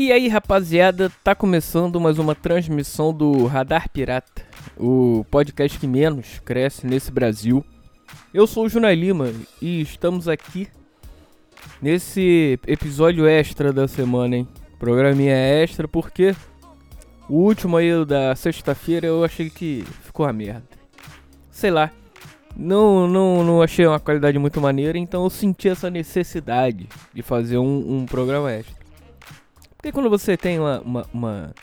E aí, rapaziada, tá começando mais uma transmissão do Radar Pirata, o podcast que menos cresce nesse Brasil. Eu sou o Junai Lima e estamos aqui nesse episódio extra da semana, hein? Programinha extra porque o último aí da sexta-feira eu achei que ficou a merda. Sei lá, não, não, não achei uma qualidade muito maneira, então eu senti essa necessidade de fazer um, um programa extra. Porque quando você tem uma, uma, uma,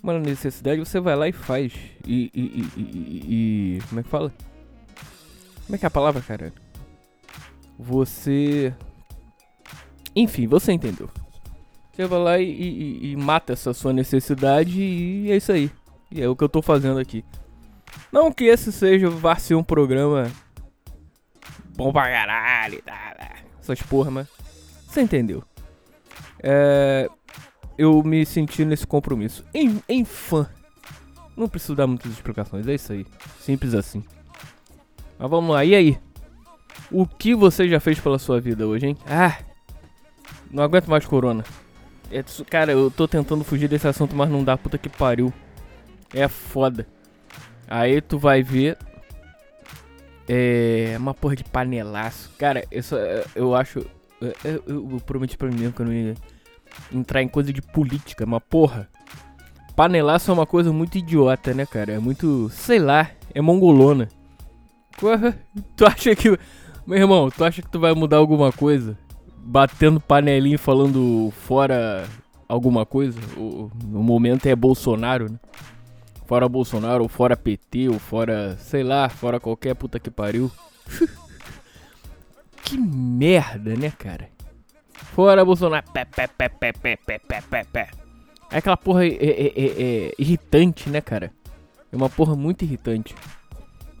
uma necessidade, você vai lá e faz. E, e, e, e, Como é que fala? Como é que é a palavra, cara? Você. Enfim, você entendeu. Você vai lá e, e, mata essa sua necessidade e é isso aí. E é o que eu tô fazendo aqui. Não que esse seja, vá ser um programa bom pra caralho, tá, essas porra, mas você entendeu. É, eu me senti nesse compromisso. Em, em fã. Não preciso dar muitas explicações, é isso aí. Simples assim. Mas vamos lá, e aí? O que você já fez pela sua vida hoje, hein? Ah! Não aguento mais corona. É, cara, eu tô tentando fugir desse assunto, mas não dá, puta que pariu. É foda. Aí tu vai ver. É. Uma porra de panelaço. Cara, isso, eu acho. Eu, eu, eu prometi pra mim mesmo que eu não ia entrar em coisa de política, mas porra. Panelaço é uma coisa muito idiota, né, cara? É muito. sei lá, é mongolona. Tu acha que. Meu irmão, tu acha que tu vai mudar alguma coisa? Batendo panelinha falando fora alguma coisa? O, no momento é Bolsonaro, né? Fora Bolsonaro, ou fora PT, ou fora. sei lá, fora qualquer puta que pariu. que merda, né, cara? Fora Bolsonaro. Pé, pé, pé, pé, pé, pé, pé, pé, pé. É aquela porra é, é, é, é, irritante, né, cara? É uma porra muito irritante.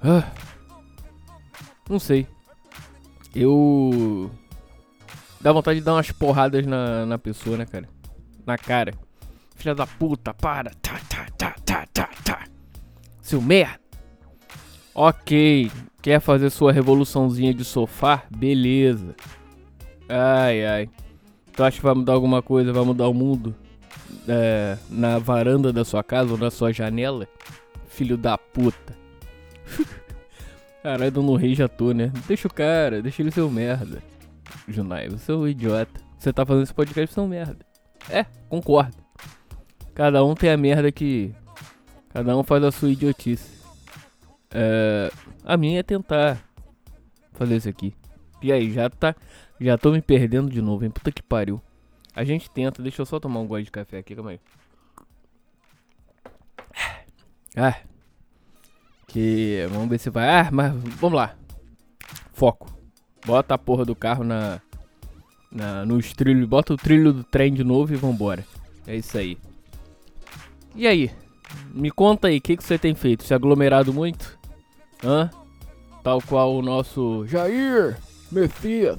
Ah, não sei. Eu. Dá vontade de dar umas porradas na, na pessoa, né, cara? Na cara. Filha da puta, para. Tá, tá, tá, tá, tá, tá. Seu merda. Ok. Quer fazer sua revoluçãozinha de sofá? Beleza. Ai, ai. Tu acha que vai mudar alguma coisa? Vai mudar o mundo? É, na varanda da sua casa ou na sua janela? Filho da puta. Caralho, um rei já tô, né? Deixa o cara, deixa ele ser um merda. Junai, você é um idiota. Você tá fazendo esse podcast, você um merda. É, concordo. Cada um tem a merda que. Cada um faz a sua idiotice. É, a minha é tentar fazer isso aqui. E aí, já tá. Já tô me perdendo de novo, hein? Puta que pariu. A gente tenta, deixa eu só tomar um gole de café aqui, calma aí. Ah. Que. Vamos ver se vai. Ah, mas vamos lá. Foco. Bota a porra do carro na. na nos trilhos. Bota o trilho do trem de novo e vambora. É isso aí. E aí? Me conta aí, o que, que você tem feito? Se aglomerado muito? Hã? Tal qual o nosso Jair Messias.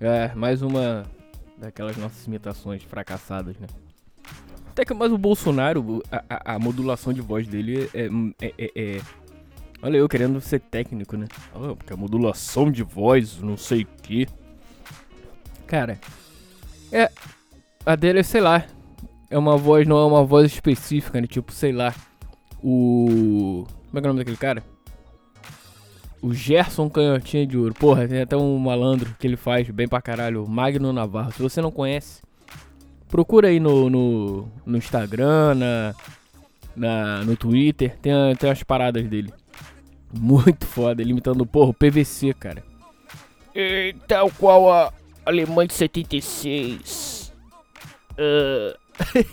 É, mais uma daquelas nossas imitações fracassadas, né? Até que mais o Bolsonaro, a, a, a modulação de voz dele é, é, é, é, Olha eu querendo ser técnico, né? Oh, porque a modulação de voz, não sei o que. Cara, é. A dele é, sei lá. É uma voz, não é uma voz específica, né? Tipo, sei lá. O. Como é que é o nome daquele cara? O Gerson Canhotinha de Ouro. Porra, tem até um malandro que ele faz bem pra caralho. Magno Navarro. Se você não conhece, procura aí no, no, no Instagram, na, na, no Twitter. Tem, tem umas paradas dele. Muito foda. Ele imitando, porra, o PVC, cara. E tal qual a Alemanha de 76. Uh...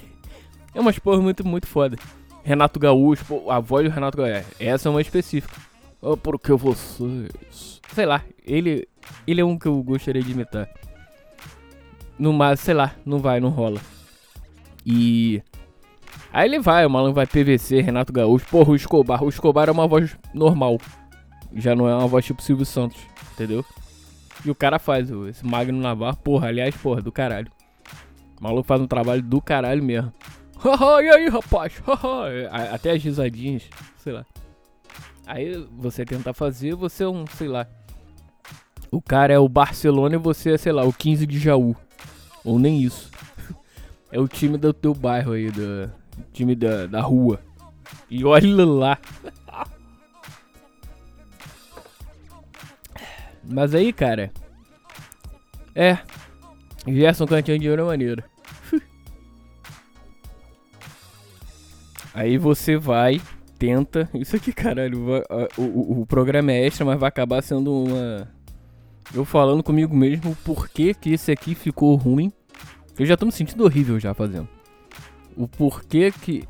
é umas porra muito, muito foda. Renato Gaúcho, a voz do Renato Gaúcho. Essa é uma específica. Oh, porque vocês. Sei lá, ele. Ele é um que eu gostaria de imitar. No mais, sei lá, não vai, não rola. E. Aí ele vai, o maluco vai PVC, Renato Gaúcho. Porra, o Escobar. O Escobar é uma voz normal. Já não é uma voz tipo Silvio Santos, entendeu? E o cara faz esse Magno Navarro, porra, aliás, porra, do caralho. O maluco faz um trabalho do caralho mesmo. Haha, e aí, rapaz? Haha. Até as risadinhas, sei lá. Aí você tentar fazer, você é um, sei lá. O cara é o Barcelona e você é, sei lá, o 15 de Jaú. Ou nem isso. É o time do teu bairro aí, do time da, da rua. E olha lá. Mas aí, cara. É. Gerson Cantinho de dinheiro é maneiro. Aí você vai, tenta. Isso aqui, caralho, o, o, o, programa é extra, mas vai acabar sendo uma. Eu falando comigo mesmo por que, que esse aqui ficou ruim. Eu já tô me sentindo horrível já fazendo. O porquê que.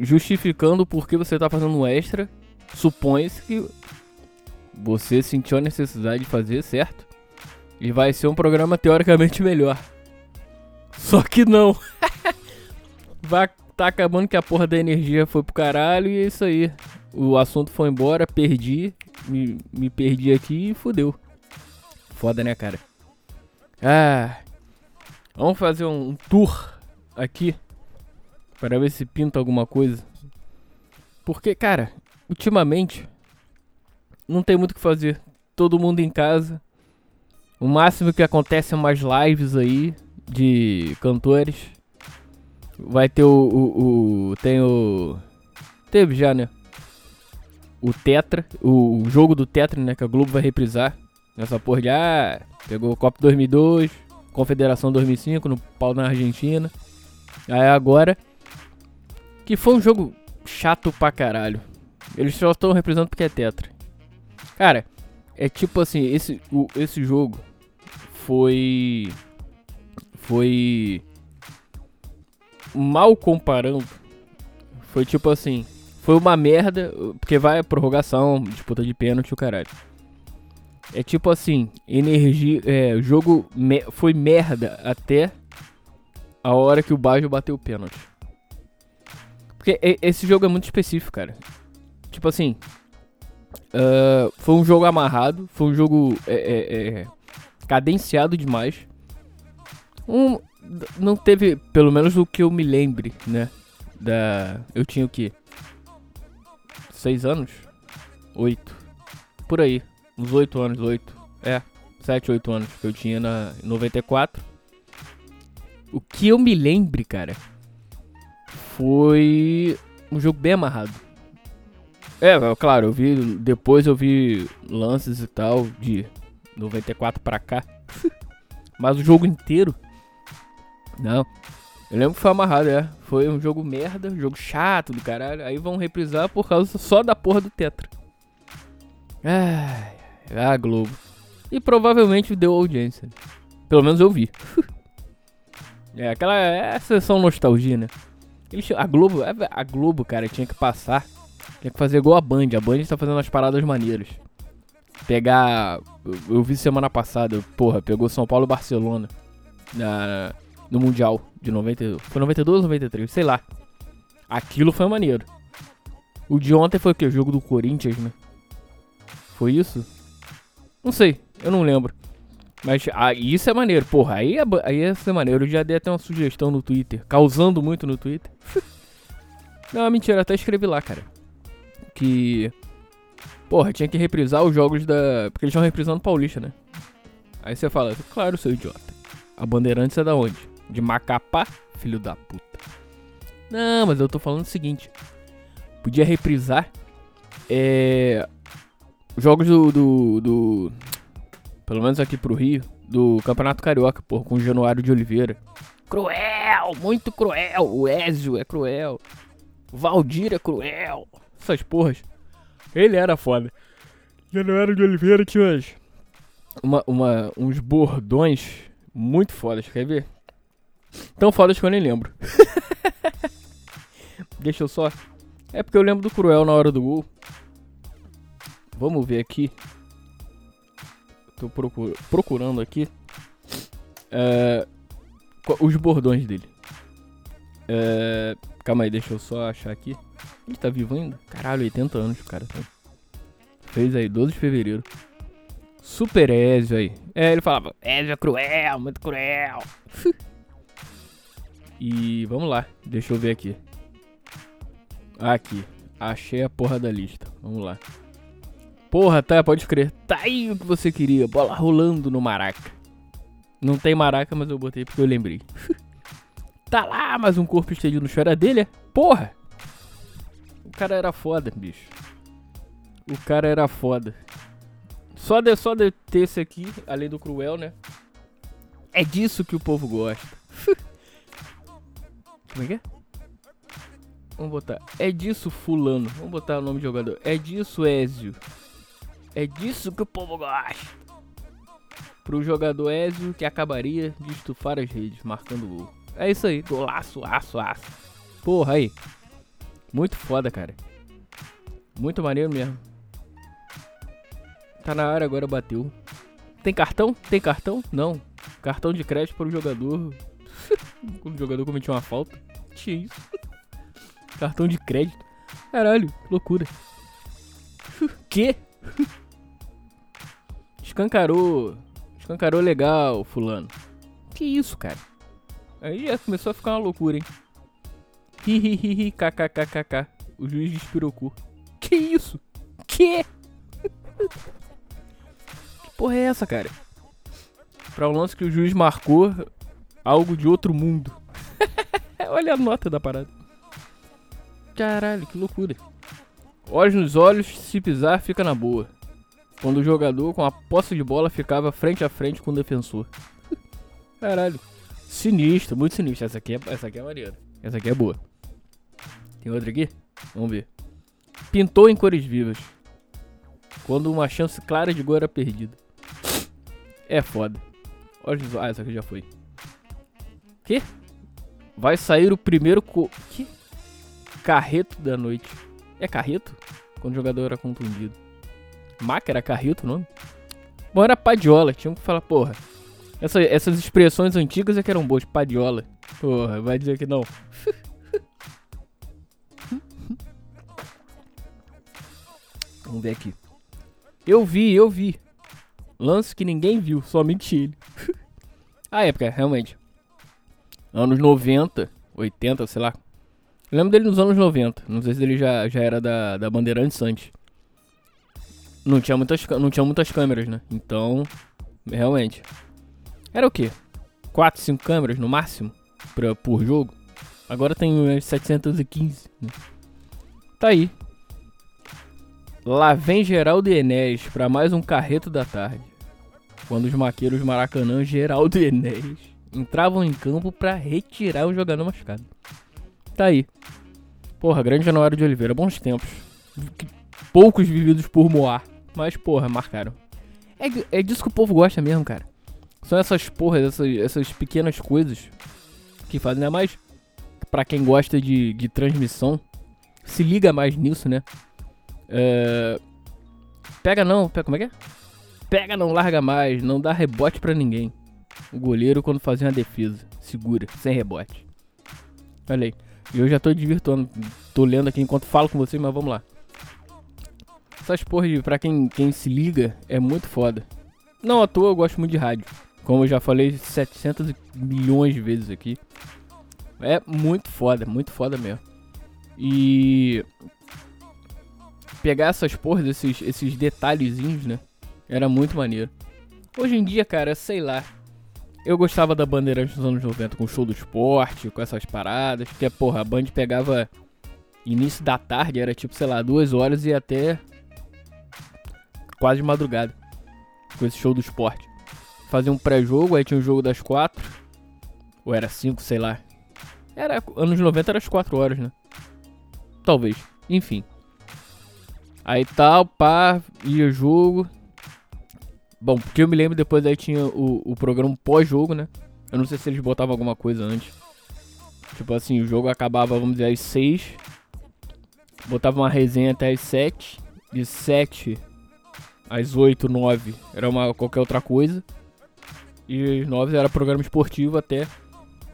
Justificando o porquê você tá fazendo um extra. Supõe-se que você sentiu a necessidade de fazer, certo? E vai ser um programa teoricamente melhor. Só que não. vai tá acabando que a porra da energia foi pro caralho e é isso aí. O assunto foi embora, perdi, me, me perdi aqui e fudeu. Foda, né, cara? Ah, vamos fazer um tour aqui para ver se pinta alguma coisa. Porque, cara, ultimamente não tem muito o que fazer. Todo mundo em casa. O máximo que acontece é umas lives aí de cantores. Vai ter o, o, o, Tem o. Teve já, né? O Tetra. O, o, jogo do Tetra, né? Que a Globo vai reprisar. Nessa porra de. Ah, pegou o Copa 2002. Confederação 2005 no pau na Argentina. Aí agora. Que foi um jogo chato pra caralho. Eles só estão representando porque é Tetra. Cara, é tipo assim, esse, o, esse jogo foi. Foi mal comparando, foi tipo assim, foi uma merda, porque vai a prorrogação, disputa de pênalti o caralho. É tipo assim, energia, é, o jogo me, foi merda até a hora que o Bajo bateu o pênalti. Porque esse jogo é muito específico, cara. Tipo assim, uh, foi um jogo amarrado, foi um jogo é, é, é cadenciado demais. Um, não teve, pelo menos o que eu me lembre, né? Da. Eu tinha o quê? Seis anos? Oito. Por aí. Uns oito anos, oito. É, sete, oito anos que eu tinha na 94. O que eu me lembre, cara, foi um jogo bem amarrado. É, claro, eu vi. Depois eu vi lances e tal de 94 pra cá. Mas o jogo inteiro não. Eu lembro que foi amarrado, é. Foi um jogo merda, jogo chato do caralho. Aí vão reprisar por causa só da porra do Tetra. Ai, a Globo. E provavelmente deu audiência. Pelo menos eu vi. é, aquela. É a sessão nostalgia, né? Eles, a Globo, é, a Globo, cara, tinha que passar. Tinha que fazer igual a Band. A Band tá fazendo umas paradas maneiras. Pegar. Eu, eu vi semana passada, porra, pegou São Paulo e Barcelona. Na, no Mundial de 90, foi 92 ou 93, sei lá. Aquilo foi maneiro. O de ontem foi o que? O jogo do Corinthians, né? Foi isso? Não sei, eu não lembro. Mas ah, isso é maneiro, porra. Aí, é, aí ia ser maneiro. Eu já dei até uma sugestão no Twitter, causando muito no Twitter. não, mentira, até escrevi lá, cara. Que. Porra, tinha que reprisar os jogos da. Porque eles estão reprisando Paulista, né? Aí você fala, claro, seu idiota. A Bandeirantes é da onde? De Macapá, filho da puta. Não, mas eu tô falando o seguinte. Podia reprisar é, jogos do, do, do, Pelo menos aqui pro Rio. Do Campeonato Carioca, porra, com o Januário de Oliveira. Cruel! Muito cruel! O Ezio é cruel. Valdir é cruel. Essas porras. Ele era foda. Januário de Oliveira tinha uma, uma, uns bordões muito fodas. Quer ver? Tão fodas que eu nem lembro. Deixa eu só. É porque eu lembro do Cruel na hora do gol. Vamos ver aqui. Tô procur procurando aqui. Uh, os bordões dele. Uh, calma aí, deixa eu só achar aqui. Ele tá vivo ainda? Caralho, 80 anos o cara tem. Fez aí, 12 de fevereiro. Super Ezio aí. É, ele falava, Ezio é cruel, muito cruel. E vamos lá, deixa eu ver aqui. Aqui, achei a porra da lista. Vamos lá. Porra, tá, pode crer. Tá aí o que você queria. Bola rolando no Maraca. Não tem Maraca, mas eu botei porque eu lembrei. Tá lá, mais um corpo estendido no chão dele, é? Porra! O cara era foda, bicho. O cara era foda. Só de, só de ter esse aqui, além do cruel, né? É disso que o povo gosta. Como é que é? Vamos botar. É disso, fulano. Vamos botar o nome do jogador. É disso, Ezio. É disso que o povo gosta. Pro jogador Ezio que acabaria de estufar as redes, marcando gol. É isso aí. Golaço, aço, aço. Porra, aí. Muito foda, cara. Muito maneiro mesmo. Tá na área agora, bateu. Tem cartão? Tem cartão? Não. Cartão de crédito para o jogador. O jogador cometeu uma falta. Tinha isso. Cartão de crédito. Caralho, loucura. que? Escancarou. Escancarou legal, fulano. Que isso, cara? Aí já começou a ficar uma loucura, hein? Hihihihi, kkkkk. O juiz despirocou. Que isso? Que? que porra é essa, cara? Pra um lance que o juiz marcou algo de outro mundo. Olha a nota da parada. Caralho, que loucura. Olhos nos olhos, se pisar, fica na boa. Quando o jogador com a posse de bola ficava frente a frente com o defensor. Caralho. Sinistro, muito sinistro. Essa aqui é, essa aqui é maneira. Essa aqui é boa. Tem outra aqui? Vamos ver. Pintou em cores vivas. Quando uma chance clara de gol era perdida. É foda. Olhos, ah, essa aqui já foi. Que? Vai sair o primeiro co... Que? Carreto da noite. É carreto? Quando o jogador era contundido. Maca era carreto o nome? Bom, era padiola. Tinha que falar, porra. Essa, essas expressões antigas é que eram boas. Padiola. Porra, vai dizer que não. Vamos ver aqui. Eu vi, eu vi. Lance que ninguém viu, somente ele. A época, realmente. Anos 90, 80, sei lá. Eu lembro dele nos anos 90. Não sei se ele já, já era da, da Bandeirantes antes. Não tinha, muitas, não tinha muitas câmeras, né? Então, realmente. Era o quê? 4, 5 câmeras no máximo pra, por jogo. Agora tem 715. Né? Tá aí. Lá vem Geraldo Enéas pra mais um carreto da tarde quando os maqueiros Maracanã, Geraldo Enéas entravam em campo para retirar o jogador machucado. Tá aí. Porra, grande Januário de Oliveira, bons tempos. Poucos vividos por Moar, mas porra, marcaram. É, é disso que o povo gosta mesmo, cara. São essas porras, essas, essas pequenas coisas que fazem, né? Mas pra quem gosta de, de transmissão, se liga mais nisso, né? É... Pega não, pega, como é que é? Pega, não larga mais, não dá rebote para ninguém. O goleiro quando fazia uma defesa, segura, sem rebote. Olha aí. Eu já tô divirtuando, tô lendo aqui enquanto falo com vocês, mas vamos lá. Essas porras, de, pra quem, quem se liga, é muito foda. Não à toa eu gosto muito de rádio. Como eu já falei 700 milhões de vezes aqui. É muito foda, muito foda mesmo. E pegar essas porras, esses, esses detalhezinhos, né? Era muito maneiro. Hoje em dia, cara, sei lá. Eu gostava da Bandeirante dos anos 90 com o show do esporte, com essas paradas. Porque, porra, a Band pegava início da tarde, era tipo, sei lá, duas horas e até quase madrugada. Com esse show do esporte. Fazia um pré-jogo, aí tinha o jogo das quatro. Ou era cinco, sei lá. Era, anos 90 era as quatro horas, né? Talvez. Enfim. Aí tal, pá, ia jogo. Bom, porque eu me lembro depois aí tinha o, o programa pós-jogo, né? Eu não sei se eles botavam alguma coisa antes. Tipo assim, o jogo acabava, vamos dizer, às 6. Botava uma resenha até às 7. De 7 às 8, 9 era uma qualquer outra coisa. E às 9 era programa esportivo até,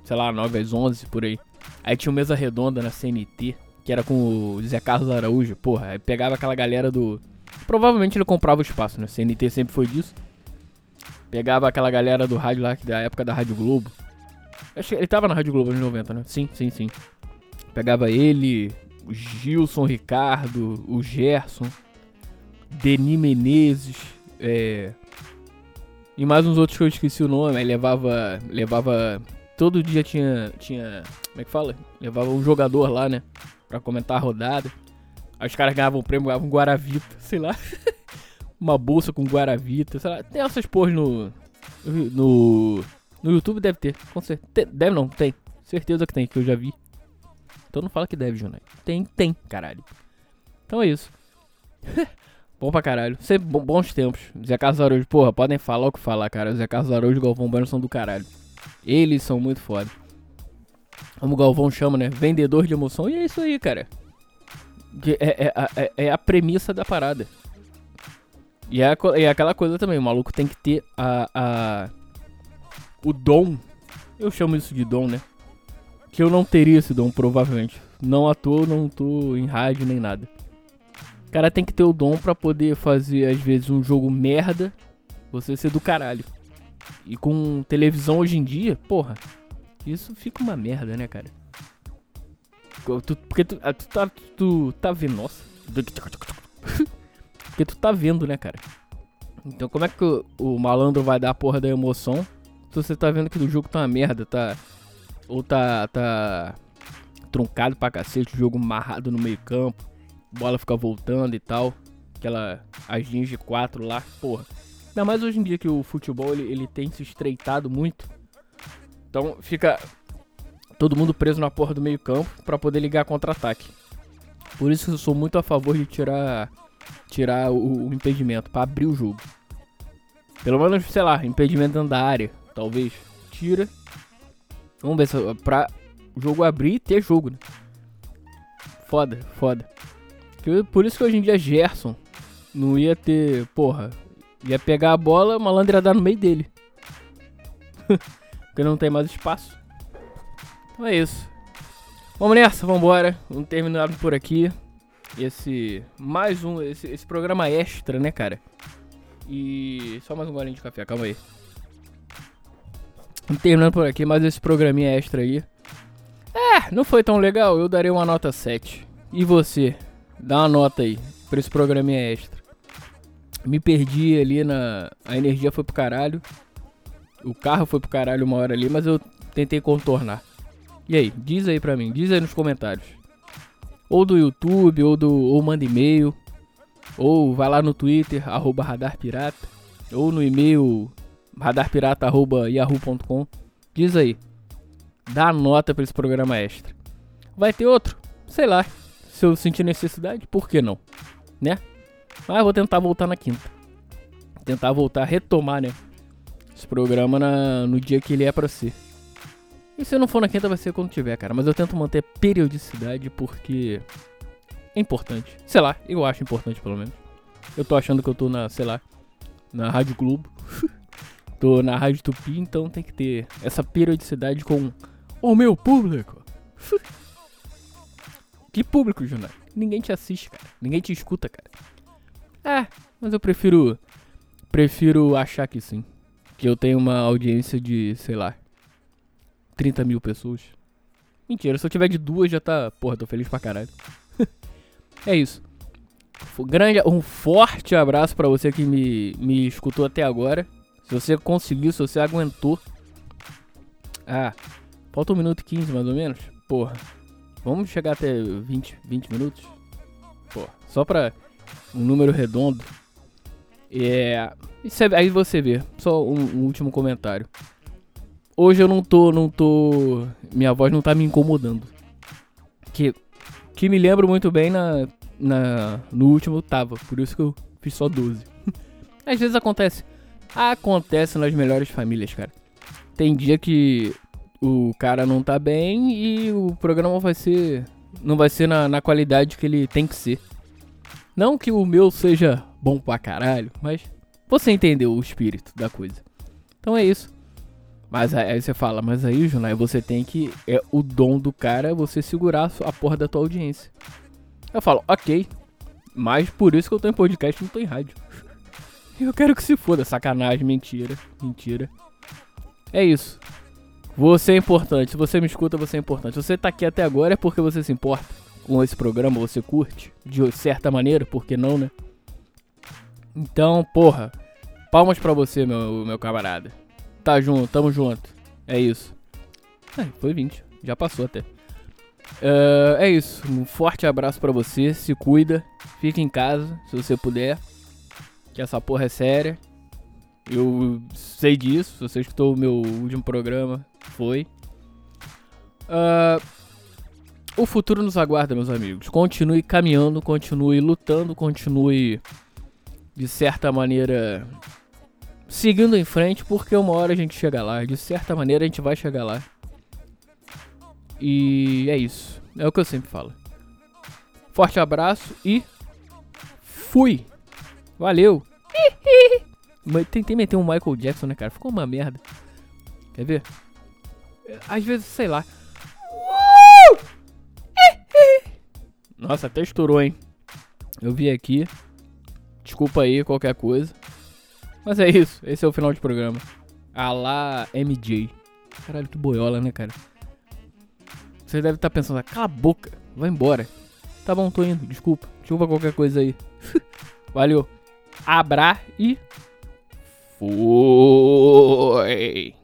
sei lá, 9 às 11, por aí. Aí tinha uma mesa redonda na CNT, que era com o Zé Carlos Araújo. Porra, aí pegava aquela galera do Provavelmente ele comprava o espaço, né? CNT sempre foi disso. Pegava aquela galera do rádio lá, da época da Rádio Globo. Acho que ele tava na Rádio Globo nos 90, né? Sim, sim, sim. Pegava ele, o Gilson Ricardo, o Gerson, Deni Menezes, é... E mais uns outros que eu esqueci o nome. Aí levava, levava todo dia tinha. tinha. Como é que fala? Levava um jogador lá, né? Pra comentar a rodada. Aí os caras ganhavam prêmio, ganhavam um Guaravita, sei lá. Uma bolsa com Guaravita, sei lá. Tem essas porras no. No. No YouTube deve ter, com certeza. Deve não, tem. Certeza que tem, que eu já vi. Então não fala que deve, Junai. Tem, tem, caralho. Então é isso. Bom pra caralho. Sempre bons tempos. Zé Carlos Araújo, porra, podem falar o que falar, cara. Zé Carlos Araújo e Galvão Bueno são do caralho. Eles são muito foda. Como o Galvão chama, né? Vendedor de emoção. E é isso aí, cara. É, é, é, é a premissa da parada. E é, é, aquela coisa também. O maluco tem que ter a, a. O dom. Eu chamo isso de dom, né? Que eu não teria esse dom, provavelmente. Não à toa, não tô em rádio nem nada. O cara tem que ter o dom para poder fazer, às vezes, um jogo merda, você ser do caralho. E com televisão hoje em dia, porra, isso fica uma merda, né, cara? Tu, porque tu, ah, tu, tá, tu tá vendo, nossa. porque tu tá vendo, né, cara? Então como é que o, o, malandro vai dar a porra da emoção se você tá vendo que o jogo tá uma merda, tá. Ou tá. tá. truncado pra cacete, o jogo amarrado no meio campo bola fica voltando e tal. Aquela. As linhas de 4 lá, porra. Ainda mais hoje em dia que o futebol ele, ele tem se estreitado muito. Então fica todo mundo preso na porra do meio campo para poder ligar contra-ataque. Por isso eu sou muito a favor de tirar tirar o, o impedimento para abrir o jogo. Pelo menos, sei lá, impedimento dentro da área, talvez. Tira. Vamos ver se pra o jogo abrir e ter jogo, né? Foda, foda. Por isso que hoje em dia Gerson não ia ter. Porra, ia pegar a bola, o malandro ia dar no meio dele. Porque não tem mais espaço. É isso. Vamos nessa, vambora. Vamos terminar por aqui. Esse. Mais um. Esse, esse programa extra, né, cara? E. Só mais um golinho de café, calma aí. Vamos terminando por aqui, mais esse programinha extra aí. É, não foi tão legal, eu daria uma nota 7. E você? Dá uma nota aí pra esse programinha extra. Me perdi ali na. A energia foi pro caralho. O carro foi pro caralho uma hora ali, mas eu tentei contornar. E aí, diz aí pra mim, diz aí nos comentários. Ou do YouTube, ou do. ou manda e-mail. Ou vai lá no Twitter, arroba radarpirata. Ou no e-mail radarpirata.yahoo.com. Diz aí. Dá nota pra esse programa extra. Vai ter outro? Sei lá se eu sentir necessidade, por que não? Né? Mas vou tentar voltar na quinta. Tentar voltar retomar, né? Esse programa na, no dia que ele é pra ser. E se não for na quinta, vai ser quando tiver, cara. Mas eu tento manter periodicidade porque é importante. Sei lá, eu acho importante pelo menos. Eu tô achando que eu tô na, sei lá, na Rádio Globo. tô na Rádio Tupi, então tem que ter essa periodicidade com o meu público. Que público, Junai? Ninguém te assiste, cara. Ninguém te escuta, cara. É, mas eu prefiro. Prefiro achar que sim. Que eu tenho uma audiência de, sei lá, 30 mil pessoas. Mentira, se eu tiver de duas já tá. Porra, tô feliz pra caralho. é isso. Um grande, um forte abraço para você que me, me escutou até agora. Se você conseguiu, se você aguentou. Ah, falta um minuto e 15 mais ou menos. Porra, Vamos chegar até 20, 20 minutos? Pô, só pra um número redondo. É. Aí você vê, só um, um, último comentário. Hoje eu não tô, não tô. Minha voz não tá me incomodando. Que, que me lembro muito bem na, na. No último tava, por isso que eu fiz só 12. Às vezes acontece. Acontece nas melhores famílias, cara. Tem dia que o cara não tá bem e o programa vai ser. Não vai ser na, na qualidade que ele tem que ser. Não que o meu seja bom pra caralho, mas você entendeu o espírito da coisa. Então é isso. Mas aí você fala, mas aí, Junai, você tem que. É o dom do cara você segurar a porra da tua audiência. Eu falo, ok. Mas por isso que eu tô em podcast e não tô em rádio. Eu quero que se foda. Sacanagem, mentira. Mentira. É isso. Você é importante. Se você me escuta, você é importante. Se você tá aqui até agora é porque você se importa com esse programa, você curte de certa maneira, por que não, né? Então, porra, palmas pra você, meu, meu camarada. Tá junto, tamo junto. É isso. É, foi 20. Já passou até. Uh, é isso. Um forte abraço para você. Se cuida. Fica em casa, se você puder. Que essa porra é séria. Eu sei disso. Você escutou o meu último programa, foi. Uh, o futuro nos aguarda, meus amigos. Continue caminhando, continue lutando, continue de certa maneira seguindo em frente, porque uma hora a gente chega lá. De certa maneira a gente vai chegar lá. E é isso. É o que eu sempre falo. Forte abraço e fui. Valeu. Tentei meter um Michael Jackson, né, cara? Ficou uma merda. Quer ver? Às vezes, sei lá. Nossa, até estourou, hein? Eu vi aqui. Desculpa aí qualquer coisa. Mas é isso. Esse é o final de programa. Alá MJ. Caralho, que boiola, né, cara? Você deve estar tá pensando, cala a boca, vai embora. Tá bom, tô indo, desculpa. Desculpa qualquer coisa aí. Valeu. Abra e. Foi.